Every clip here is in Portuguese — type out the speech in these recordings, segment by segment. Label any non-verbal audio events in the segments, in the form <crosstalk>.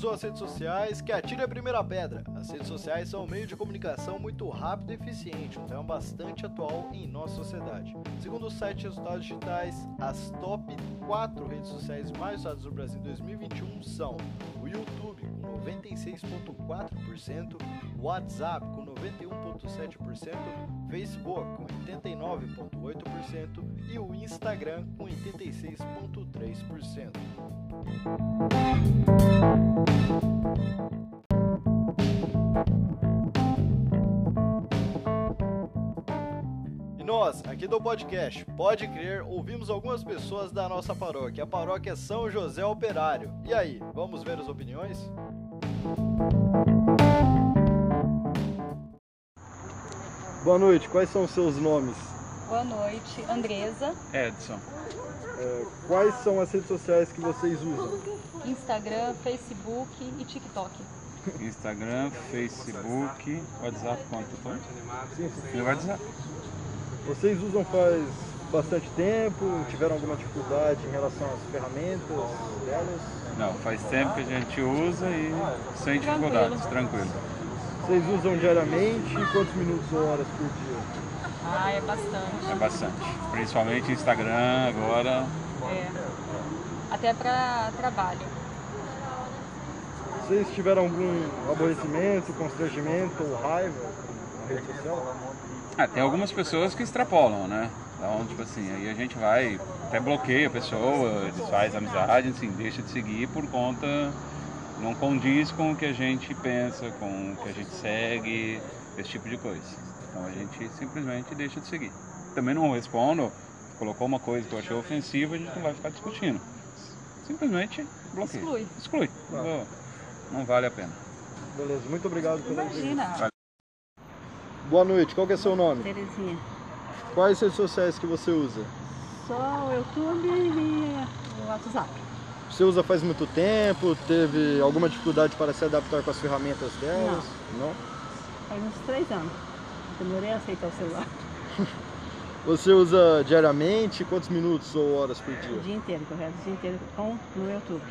usou as redes sociais, que atire a primeira pedra. As redes sociais são um meio de comunicação muito rápido e eficiente, um tema bastante atual em nossa sociedade. Segundo o site Resultados Digitais, as top 4 redes sociais mais usadas no Brasil em 2021 são o YouTube, 96,4%, o WhatsApp, com 91,7%, Facebook, com 89,8% e o Instagram, com 86,3%. E nós, aqui do podcast, pode crer, ouvimos algumas pessoas da nossa paróquia, a paróquia São José Operário. E aí, vamos ver as opiniões? Boa noite, quais são os seus nomes? Boa noite, Andresa, Edson. É, quais são as redes sociais que vocês usam? Instagram, Facebook e TikTok. Instagram, Facebook, WhatsApp, quanto foi? Sim, sim. E WhatsApp. Vocês usam faz bastante tempo? Tiveram alguma dificuldade em relação às ferramentas delas? Não, faz tempo que a gente usa e sem dificuldades, tranquilo. Vocês usam diariamente? Quantos minutos ou horas por dia? Ah, é bastante. É bastante. Principalmente Instagram agora. É. Até para trabalho. Vocês tiveram algum aborrecimento, constrangimento ou raiva na rede social? Ah, tem algumas pessoas que extrapolam, né? Então, tipo assim, aí a gente vai, até bloqueia a pessoa, desfaz a amizade, assim, deixa de seguir por conta, não condiz com o que a gente pensa, com o que a gente segue, esse tipo de coisa. Então a gente simplesmente deixa de seguir. Também não respondo, colocou uma coisa que eu achei ofensiva, a gente não vai ficar discutindo. Simplesmente bloqueia. Exclui. Exclui. Não, não vale a pena. Beleza, muito obrigado pela entrevista. Imagina. Boa noite, qual que é seu nome? Terezinha. Quais redes sociais que você usa? Só o YouTube e o WhatsApp. Você usa faz muito tempo? Teve alguma dificuldade para se adaptar com as ferramentas delas? Não. Faz uns três anos. Demorei a aceitar o celular. <laughs> Você usa diariamente? Quantos minutos ou horas por O dia? dia inteiro, correto? O dia inteiro com no YouTube.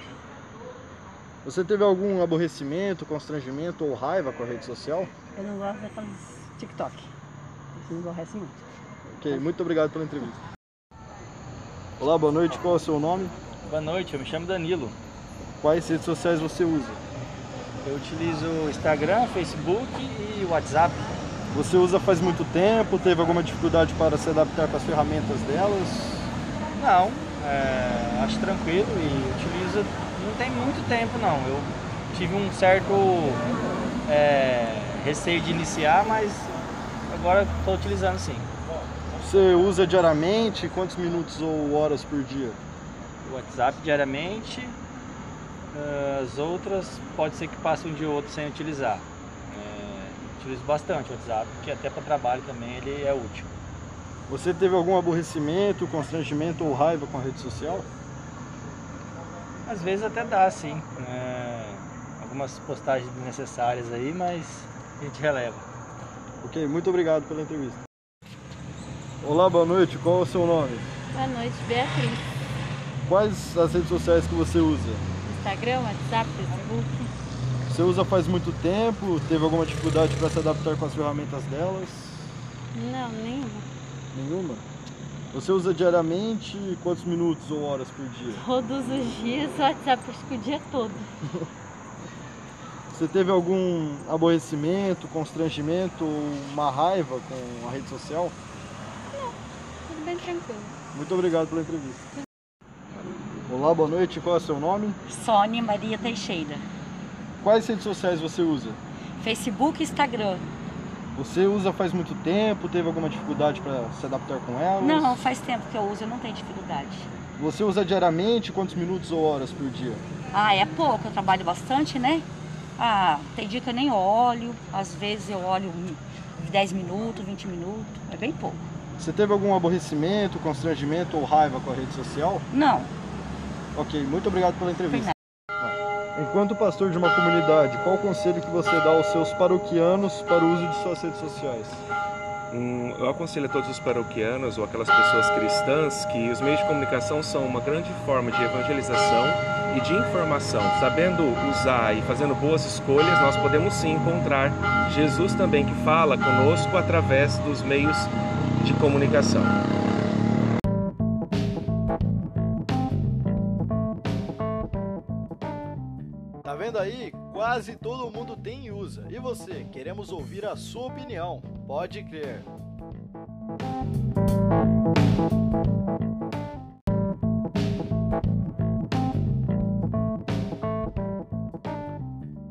Você teve algum aborrecimento, constrangimento ou raiva com a rede social? Eu não gosto daqueles TikTok. Isso me aborrece muito. Ok, muito obrigado pela entrevista. Olá, boa noite, qual é o seu nome? Boa noite, eu me chamo Danilo. Quais redes sociais você usa? Eu utilizo Instagram, Facebook e WhatsApp. Você usa faz muito tempo? Teve alguma dificuldade para se adaptar com as ferramentas delas? Não, é, acho tranquilo e utilizo. Não tem muito tempo não. Eu tive um certo é, receio de iniciar, mas agora estou utilizando sim. Você usa diariamente? Quantos minutos ou horas por dia? O WhatsApp diariamente. é, As outras pode ser que passe um dia ou outro sem utilizar. É, utilizo bastante o WhatsApp, porque até para trabalho também ele é útil. Você teve algum aborrecimento, constrangimento ou raiva com a rede social? Às vezes até dá, sim. É, algumas postagens desnecessárias aí, mas a gente releva. Ok, muito obrigado pela entrevista. Olá, boa noite, qual é o seu nome? Boa noite, Beatriz. Quais as redes sociais que você usa? Instagram, WhatsApp, Facebook. Você usa faz muito tempo? Teve alguma dificuldade para se adaptar com as ferramentas delas? Não, nenhuma. Nenhuma? Você usa diariamente quantos minutos ou horas por dia? Todos os dias, o WhatsApp acho que o dia todo. <laughs> Você teve algum aborrecimento, constrangimento ou uma raiva com a rede social? Bem tranquilo. Muito obrigado pela entrevista. Olá, boa noite, qual é o seu nome? Sônia Maria Teixeira. Quais redes sociais você usa? Facebook e Instagram. Você usa faz muito tempo? Teve alguma dificuldade para se adaptar com elas? Não, faz tempo que eu uso, eu não tenho dificuldade. Você usa diariamente quantos minutos ou horas por dia? Ah, é pouco, eu trabalho bastante, né? Ah, tem dia que eu nem olho, às vezes eu olho 10 minutos, 20 minutos, é bem pouco. Você teve algum aborrecimento, constrangimento ou raiva com a rede social? Não, Ok, muito obrigado pela entrevista. Enquanto pastor de uma comunidade, qual o conselho que você dá aos seus paroquianos para o uso de suas redes sociais? Um, eu aconselho a todos os paroquianos ou aquelas pessoas cristãs que os meios de comunicação são uma grande forma de evangelização e de informação. Sabendo usar e fazendo boas escolhas, nós podemos sim encontrar Jesus também que fala conosco através dos meios de comunicação. Tá vendo aí? Quase todo mundo tem e usa. E você? Queremos ouvir a sua opinião. Pode crer.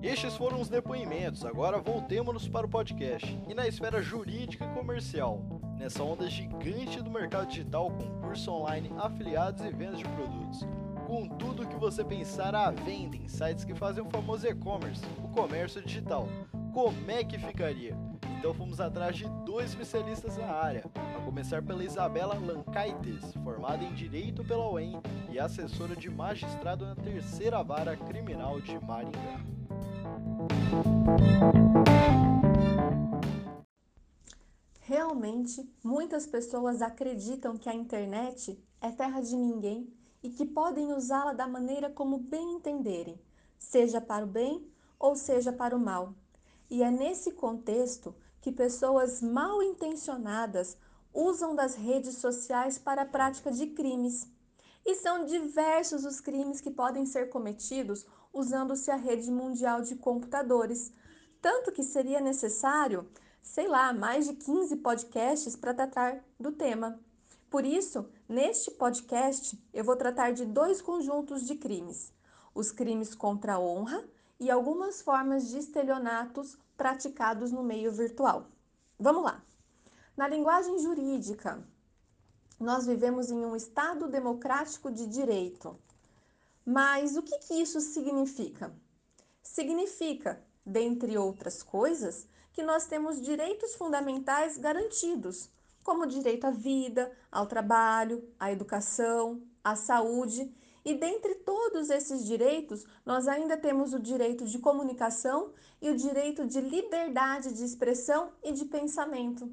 Estes foram os depoimentos, agora voltemos para o podcast. E na esfera jurídica e comercial, nessa onda gigante do mercado digital com curso online, afiliados e vendas de produtos. Com tudo que você pensar à venda em sites que fazem o famoso e-commerce, o comércio digital. Como é que ficaria? Então fomos atrás de dois especialistas na área, a começar pela Isabela Lancaites, formada em Direito pela UEM e assessora de magistrado na Terceira Vara Criminal de Maringá. Realmente, muitas pessoas acreditam que a internet é terra de ninguém e que podem usá-la da maneira como bem entenderem, seja para o bem ou seja para o mal. E é nesse contexto que pessoas mal intencionadas usam das redes sociais para a prática de crimes. E são diversos os crimes que podem ser cometidos usando-se a rede mundial de computadores, tanto que seria necessário, sei lá, mais de 15 podcasts para tratar do tema. Por isso, neste podcast, eu vou tratar de dois conjuntos de crimes: os crimes contra a honra e algumas formas de estelionatos praticados no meio virtual. Vamos lá! Na linguagem jurídica, nós vivemos em um Estado democrático de direito. Mas o que, que isso significa? Significa, dentre outras coisas, que nós temos direitos fundamentais garantidos, como o direito à vida, ao trabalho, à educação, à saúde. E dentre todos esses direitos, nós ainda temos o direito de comunicação e o direito de liberdade de expressão e de pensamento.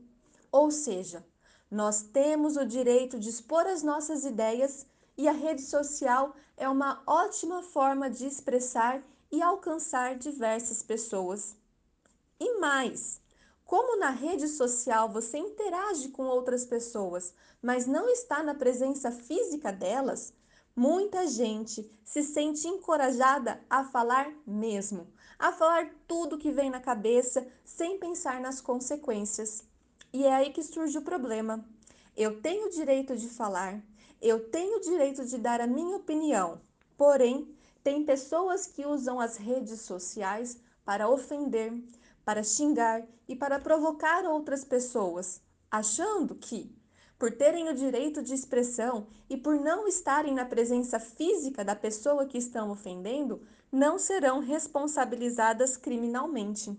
Ou seja, nós temos o direito de expor as nossas ideias e a rede social é uma ótima forma de expressar e alcançar diversas pessoas. E mais, como na rede social você interage com outras pessoas, mas não está na presença física delas, muita gente se sente encorajada a falar mesmo, a falar tudo que vem na cabeça sem pensar nas consequências. E é aí que surge o problema. Eu tenho o direito de falar, eu tenho o direito de dar a minha opinião, porém, tem pessoas que usam as redes sociais para ofender, para xingar e para provocar outras pessoas, achando que, por terem o direito de expressão e por não estarem na presença física da pessoa que estão ofendendo, não serão responsabilizadas criminalmente.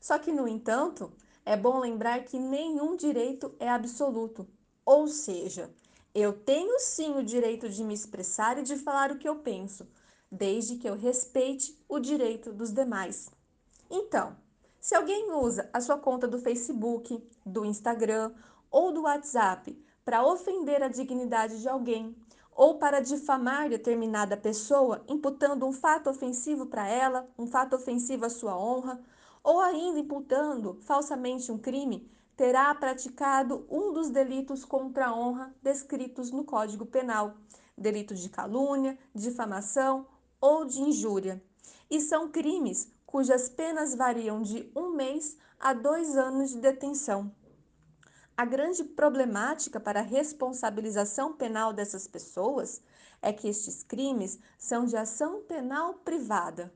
Só que, no entanto, é bom lembrar que nenhum direito é absoluto, ou seja, eu tenho sim o direito de me expressar e de falar o que eu penso, desde que eu respeite o direito dos demais. Então, se alguém usa a sua conta do Facebook, do Instagram ou do WhatsApp para ofender a dignidade de alguém ou para difamar determinada pessoa, imputando um fato ofensivo para ela, um fato ofensivo à sua honra, ou ainda imputando falsamente um crime, terá praticado um dos delitos contra a honra descritos no Código Penal, delito de calúnia, difamação ou de injúria. E são crimes cujas penas variam de um mês a dois anos de detenção. A grande problemática para a responsabilização penal dessas pessoas é que estes crimes são de ação penal privada,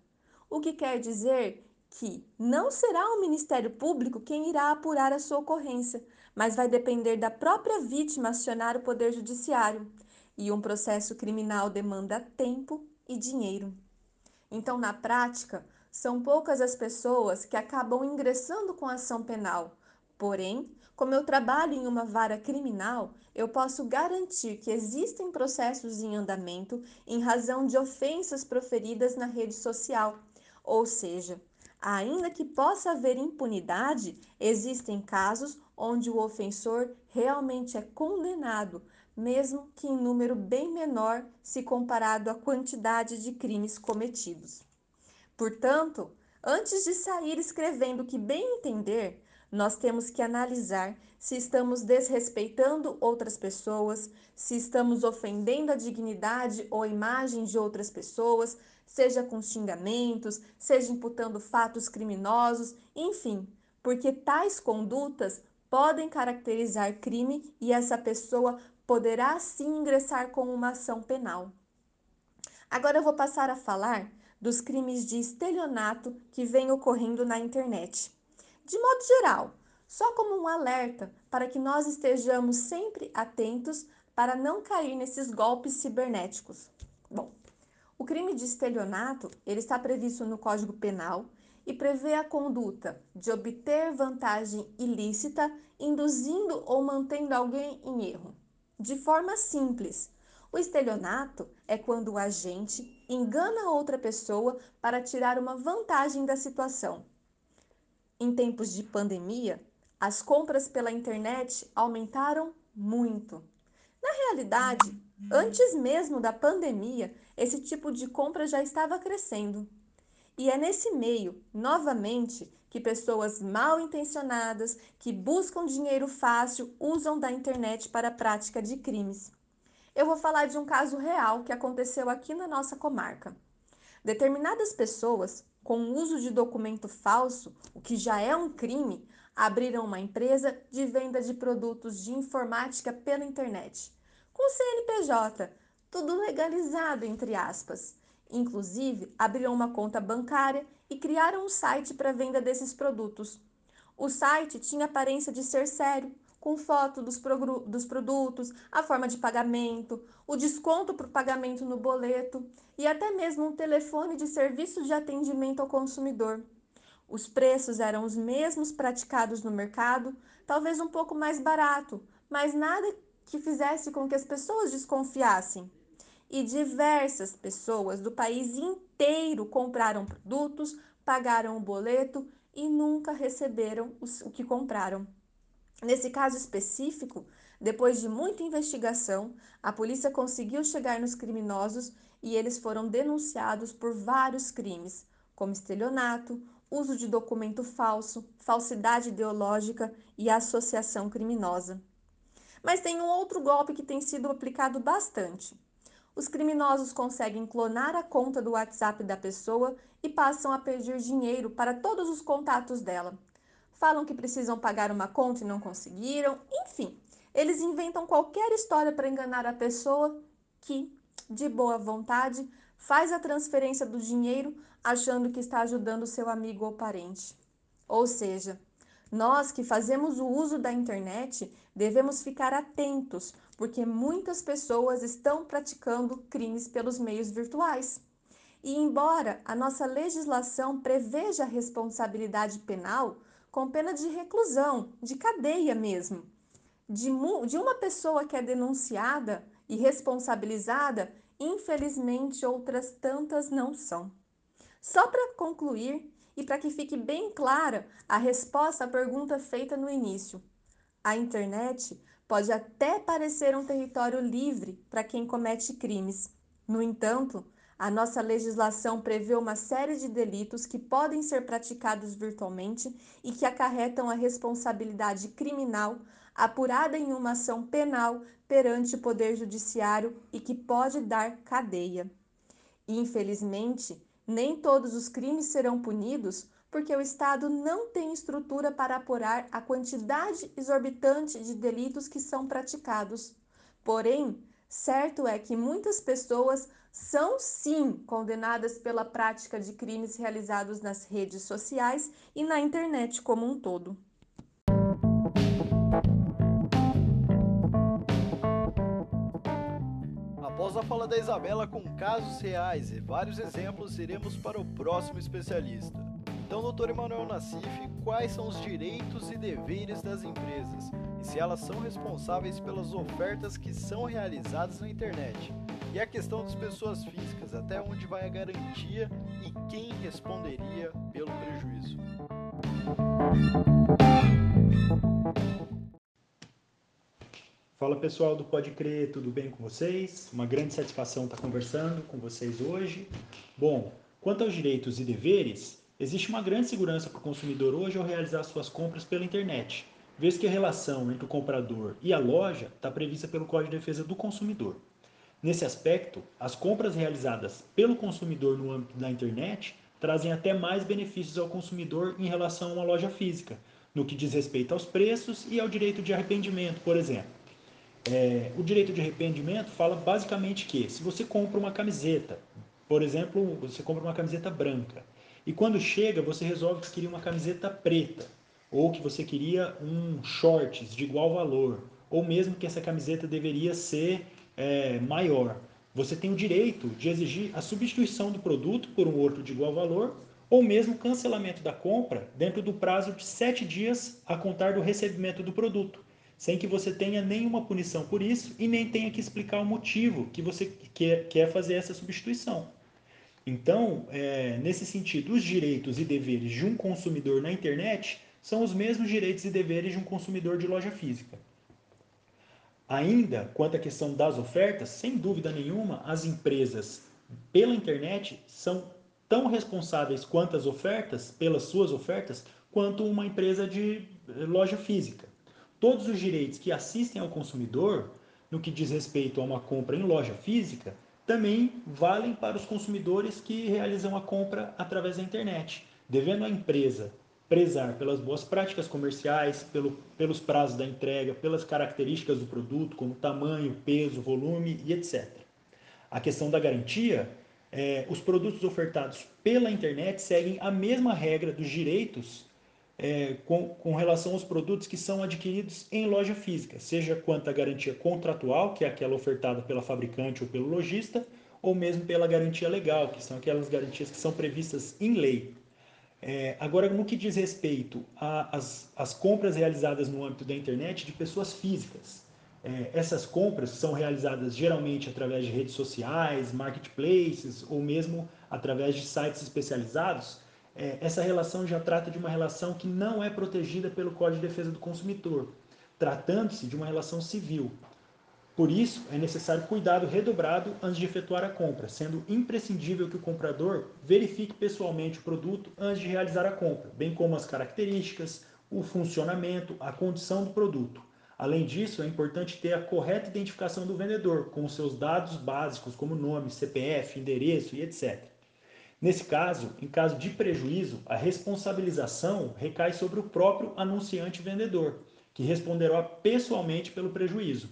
o que quer dizer que não será o Ministério Público quem irá apurar a sua ocorrência, mas vai depender da própria vítima acionar o Poder Judiciário. E um processo criminal demanda tempo e dinheiro. Então, na prática, são poucas as pessoas que acabam ingressando com ação penal. Porém, como eu trabalho em uma vara criminal, eu posso garantir que existem processos em andamento em razão de ofensas proferidas na rede social. Ou seja, Ainda que possa haver impunidade, existem casos onde o ofensor realmente é condenado, mesmo que em número bem menor se comparado à quantidade de crimes cometidos. Portanto, antes de sair escrevendo o que bem entender, nós temos que analisar se estamos desrespeitando outras pessoas, se estamos ofendendo a dignidade ou a imagem de outras pessoas, seja com xingamentos, seja imputando fatos criminosos, enfim, porque tais condutas podem caracterizar crime e essa pessoa poderá sim ingressar com uma ação penal. Agora eu vou passar a falar dos crimes de estelionato que vêm ocorrendo na internet. De modo geral, só como um alerta para que nós estejamos sempre atentos para não cair nesses golpes cibernéticos. Bom, o crime de estelionato, ele está previsto no Código Penal e prevê a conduta de obter vantagem ilícita induzindo ou mantendo alguém em erro. De forma simples, o estelionato é quando o agente engana outra pessoa para tirar uma vantagem da situação. Em tempos de pandemia, as compras pela internet aumentaram muito. Na realidade, antes mesmo da pandemia, esse tipo de compra já estava crescendo. E é nesse meio, novamente, que pessoas mal intencionadas, que buscam dinheiro fácil, usam da internet para a prática de crimes. Eu vou falar de um caso real que aconteceu aqui na nossa comarca. Determinadas pessoas com o uso de documento falso, o que já é um crime, abriram uma empresa de venda de produtos de informática pela internet, com CNPJ, tudo legalizado entre aspas. Inclusive, abriram uma conta bancária e criaram um site para venda desses produtos. O site tinha aparência de ser sério, com foto dos, dos produtos, a forma de pagamento, o desconto por pagamento no boleto e até mesmo um telefone de serviço de atendimento ao consumidor. Os preços eram os mesmos praticados no mercado, talvez um pouco mais barato, mas nada que fizesse com que as pessoas desconfiassem. E diversas pessoas do país inteiro compraram produtos, pagaram o boleto e nunca receberam o que compraram. Nesse caso específico, depois de muita investigação, a polícia conseguiu chegar nos criminosos e eles foram denunciados por vários crimes, como estelionato, uso de documento falso, falsidade ideológica e associação criminosa. Mas tem um outro golpe que tem sido aplicado bastante. Os criminosos conseguem clonar a conta do WhatsApp da pessoa e passam a pedir dinheiro para todos os contatos dela, falam que precisam pagar uma conta e não conseguiram, enfim, eles inventam qualquer história para enganar a pessoa que, de boa vontade, faz a transferência do dinheiro achando que está ajudando seu amigo ou parente. Ou seja, nós que fazemos o uso da internet devemos ficar atentos, porque muitas pessoas estão praticando crimes pelos meios virtuais. E embora a nossa legislação preveja a responsabilidade penal, com pena de reclusão, de cadeia mesmo. De, de uma pessoa que é denunciada e responsabilizada, infelizmente outras tantas não são. Só para concluir e para que fique bem clara a resposta à pergunta feita no início. A internet pode até parecer um território livre para quem comete crimes. No entanto, a nossa legislação prevê uma série de delitos que podem ser praticados virtualmente e que acarretam a responsabilidade criminal apurada em uma ação penal perante o Poder Judiciário e que pode dar cadeia. Infelizmente, nem todos os crimes serão punidos porque o Estado não tem estrutura para apurar a quantidade exorbitante de delitos que são praticados. Porém, certo é que muitas pessoas são sim condenadas pela prática de crimes realizados nas redes sociais e na internet como um todo. Após a fala da Isabela com casos reais e vários exemplos, iremos para o próximo especialista. Então, doutor Emanuel Nassif, quais são os direitos e deveres das empresas e se elas são responsáveis pelas ofertas que são realizadas na internet? E a questão das pessoas físicas, até onde vai a garantia e quem responderia pelo prejuízo? Fala pessoal do Pode Crer, tudo bem com vocês? Uma grande satisfação estar conversando com vocês hoje. Bom, quanto aos direitos e deveres, existe uma grande segurança para o consumidor hoje ao realizar suas compras pela internet, vez que a relação entre o comprador e a loja está prevista pelo Código de Defesa do Consumidor. Nesse aspecto, as compras realizadas pelo consumidor no âmbito da internet trazem até mais benefícios ao consumidor em relação a uma loja física, no que diz respeito aos preços e ao direito de arrependimento, por exemplo. É, o direito de arrependimento fala basicamente que se você compra uma camiseta, por exemplo, você compra uma camiseta branca, e quando chega você resolve que queria uma camiseta preta, ou que você queria um shorts de igual valor, ou mesmo que essa camiseta deveria ser é, maior. Você tem o direito de exigir a substituição do produto por um outro de igual valor, ou mesmo cancelamento da compra dentro do prazo de sete dias a contar do recebimento do produto sem que você tenha nenhuma punição por isso e nem tenha que explicar o motivo que você quer, quer fazer essa substituição. Então, é, nesse sentido, os direitos e deveres de um consumidor na internet são os mesmos direitos e deveres de um consumidor de loja física. Ainda, quanto à questão das ofertas, sem dúvida nenhuma, as empresas pela internet são tão responsáveis quanto as ofertas, pelas suas ofertas, quanto uma empresa de loja física. Todos os direitos que assistem ao consumidor, no que diz respeito a uma compra em loja física, também valem para os consumidores que realizam a compra através da internet, devendo a empresa prezar pelas boas práticas comerciais, pelo, pelos prazos da entrega, pelas características do produto, como tamanho, peso, volume e etc. A questão da garantia, é, os produtos ofertados pela internet seguem a mesma regra dos direitos é, com, com relação aos produtos que são adquiridos em loja física, seja quanto à garantia contratual, que é aquela ofertada pela fabricante ou pelo lojista, ou mesmo pela garantia legal, que são aquelas garantias que são previstas em lei. É, agora, no que diz respeito às compras realizadas no âmbito da internet de pessoas físicas, é, essas compras são realizadas geralmente através de redes sociais, marketplaces ou mesmo através de sites especializados é, essa relação já trata de uma relação que não é protegida pelo Código de Defesa do Consumidor, tratando-se de uma relação civil. Por isso, é necessário cuidado redobrado antes de efetuar a compra, sendo imprescindível que o comprador verifique pessoalmente o produto antes de realizar a compra, bem como as características, o funcionamento, a condição do produto. Além disso, é importante ter a correta identificação do vendedor, com seus dados básicos, como nome, CPF, endereço e etc. Nesse caso, em caso de prejuízo, a responsabilização recai sobre o próprio anunciante vendedor, que responderá pessoalmente pelo prejuízo.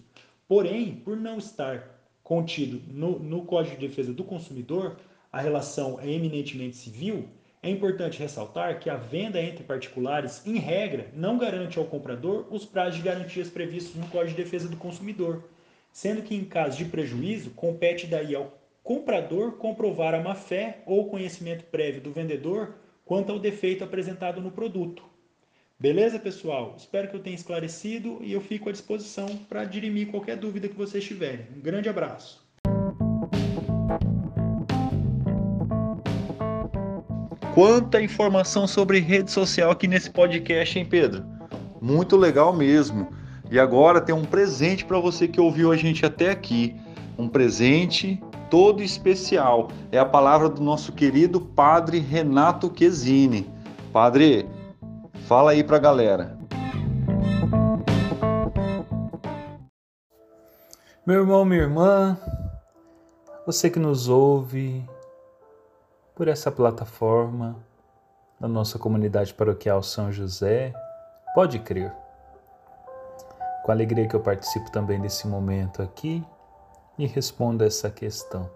Porém, por não estar contido no, no Código de Defesa do Consumidor, a relação é eminentemente civil, é importante ressaltar que a venda entre particulares, em regra, não garante ao comprador os prazos de garantias previstos no Código de Defesa do Consumidor, sendo que, em caso de prejuízo, compete daí ao comprador comprovar a má-fé ou conhecimento prévio do vendedor quanto ao defeito apresentado no produto. Beleza, pessoal? Espero que eu tenha esclarecido e eu fico à disposição para dirimir qualquer dúvida que vocês tiverem. Um grande abraço. Quanta informação sobre rede social aqui nesse podcast, hein, Pedro? Muito legal mesmo. E agora tem um presente para você que ouviu a gente até aqui. Um presente todo especial. É a palavra do nosso querido Padre Renato Quesini. Padre, fala aí para a galera. Meu irmão, minha irmã, você que nos ouve por essa plataforma da nossa comunidade paroquial São José, pode crer. Com alegria que eu participo também desse momento aqui e responda essa questão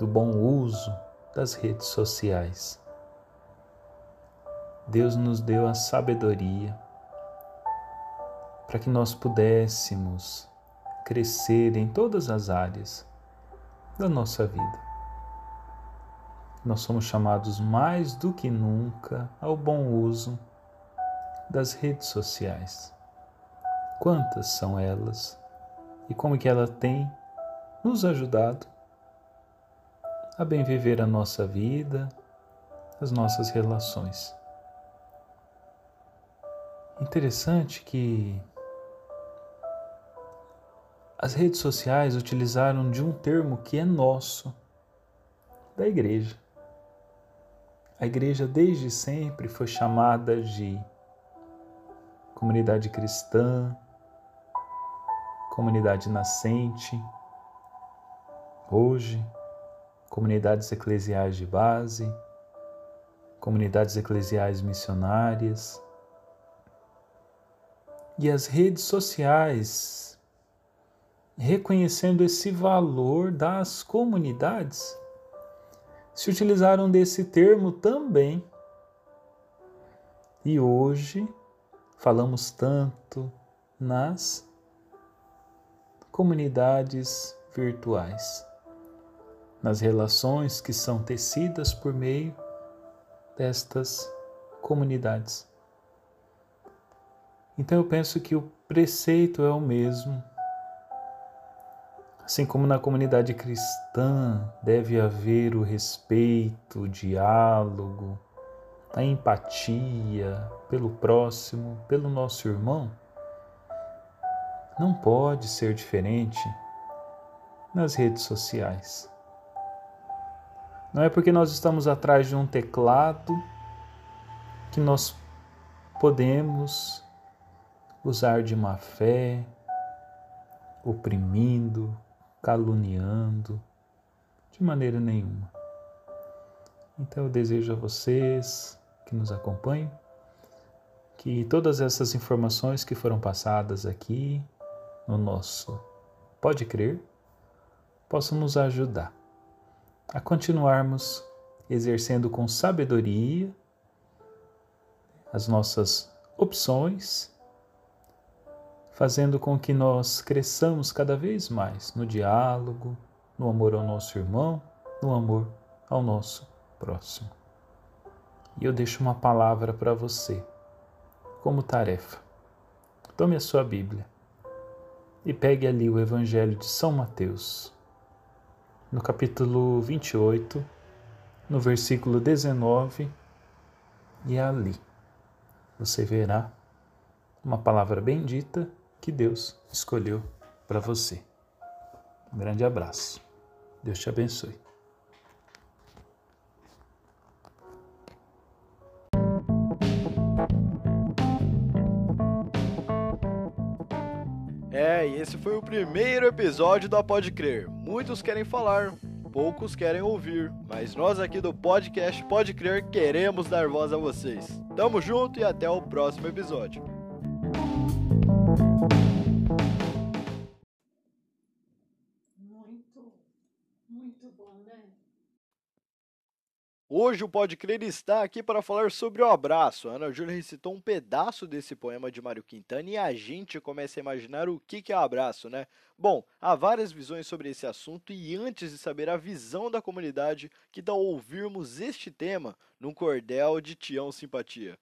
do bom uso das redes sociais. Deus nos deu a sabedoria para que nós pudéssemos crescer em todas as áreas da nossa vida. Nós somos chamados mais do que nunca ao bom uso das redes sociais. Quantas são elas e como que ela tem nos ajudado a bem viver a nossa vida, as nossas relações. Interessante que As redes sociais utilizaram de um termo que é nosso, da igreja. A igreja desde sempre foi chamada de comunidade cristã, comunidade nascente, hoje, comunidades eclesiais de base, comunidades eclesiais missionárias. E as redes sociais, reconhecendo esse valor das comunidades, se utilizaram desse termo também. E hoje falamos tanto nas comunidades virtuais, nas relações que são tecidas por meio destas comunidades. Então eu penso que o preceito é o mesmo. Assim como na comunidade cristã deve haver o respeito, o diálogo, a empatia pelo próximo, pelo nosso irmão, não pode ser diferente nas redes sociais. Não é porque nós estamos atrás de um teclado que nós podemos usar de má fé, oprimindo, caluniando, de maneira nenhuma. Então eu desejo a vocês que nos acompanham que todas essas informações que foram passadas aqui no nosso Pode Crer possam nos ajudar a continuarmos exercendo com sabedoria as nossas opções, fazendo com que nós cresçamos cada vez mais no diálogo, no amor ao nosso irmão, no amor ao nosso próximo. E eu deixo uma palavra para você, como tarefa. Tome a sua Bíblia e pegue ali o Evangelho de São Mateus no capítulo 28, no versículo 19, e ali você verá uma palavra bendita que Deus escolheu para você. Um grande abraço. Deus te abençoe. É, e esse foi o primeiro episódio da Pode Crer. Muitos querem falar, poucos querem ouvir, mas nós aqui do podcast Pode Crer queremos dar voz a vocês. Tamo junto e até o próximo episódio. Muito, muito bom, né? Hoje o Pode Crer está aqui para falar sobre o abraço. A Ana Júlia recitou um pedaço desse poema de Mário Quintana e a gente começa a imaginar o que é abraço, né? Bom, há várias visões sobre esse assunto e antes de saber a visão da comunidade, que tal ouvirmos este tema num cordel de Tião Simpatia?